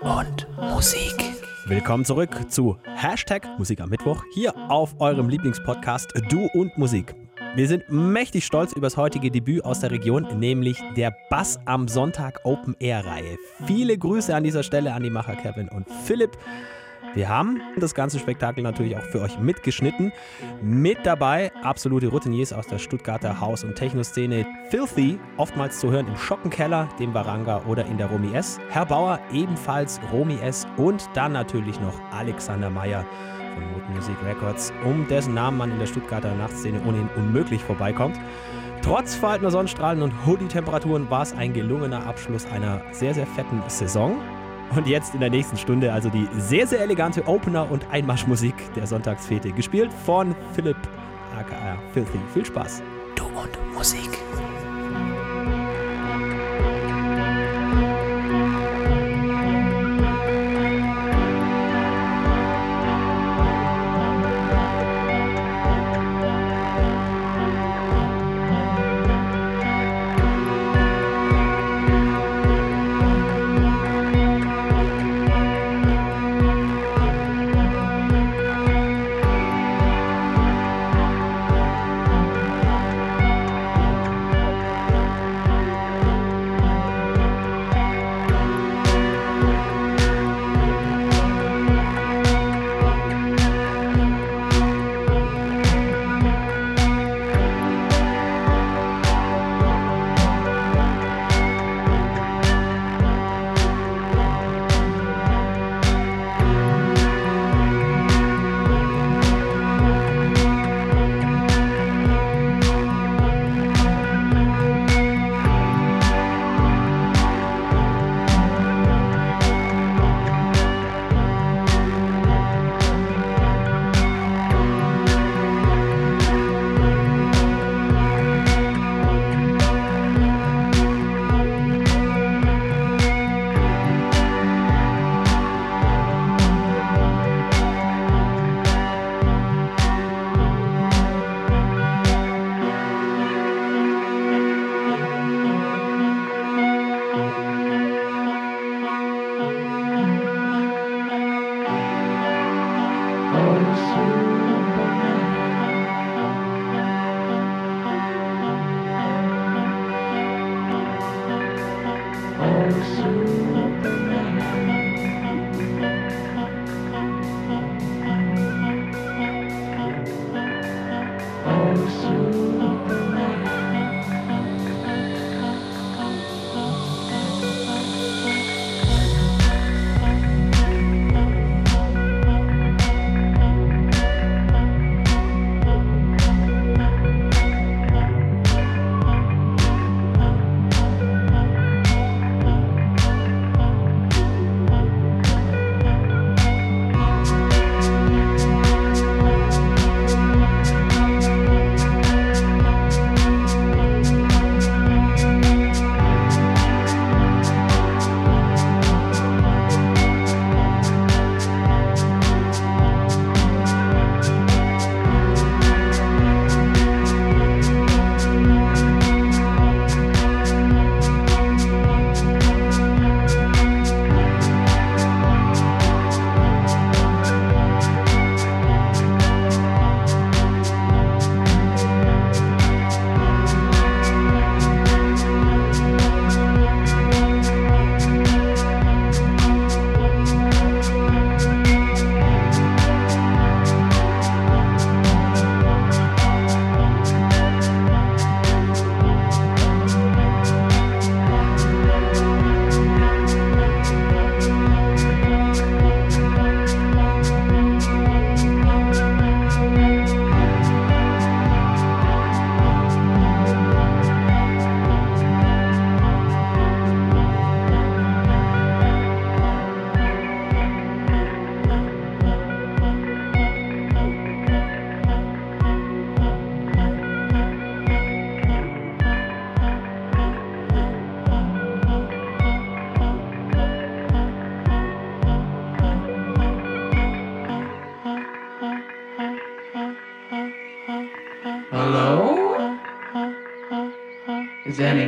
und Musik. Willkommen zurück zu Hashtag Musik am Mittwoch hier auf eurem Lieblingspodcast Du und Musik. Wir sind mächtig stolz über das heutige Debüt aus der Region, nämlich der Bass am Sonntag Open Air Reihe. Viele Grüße an dieser Stelle an die Macher Kevin und Philipp. Wir haben das ganze Spektakel natürlich auch für euch mitgeschnitten. Mit dabei absolute Routiniers aus der Stuttgarter Haus- und Techno-Szene. Filthy, oftmals zu hören im Schockenkeller, dem Varanga oder in der Romi S. Herr Bauer, ebenfalls Romi S. Und dann natürlich noch Alexander Meyer von Mood Music Records, um dessen Namen man in der Stuttgarter Nachtszene ohnehin unmöglich vorbeikommt. Trotz verhaltener Sonnenstrahlen und Hoodie-Temperaturen war es ein gelungener Abschluss einer sehr, sehr fetten Saison. Und jetzt in der nächsten Stunde also die sehr, sehr elegante Opener- und Einmarschmusik der Sonntagsfete, gespielt von Philipp aka Filthy. Viel Spaß. Du und Musik.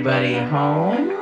Anybody home?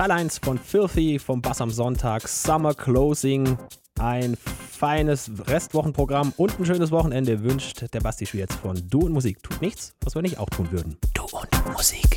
Teil 1 von Filthy vom Bass am Sonntag, Summer Closing. Ein feines Restwochenprogramm und ein schönes Wochenende wünscht der Basti jetzt von Du und Musik. Tut nichts, was wir nicht auch tun würden. Du und Musik.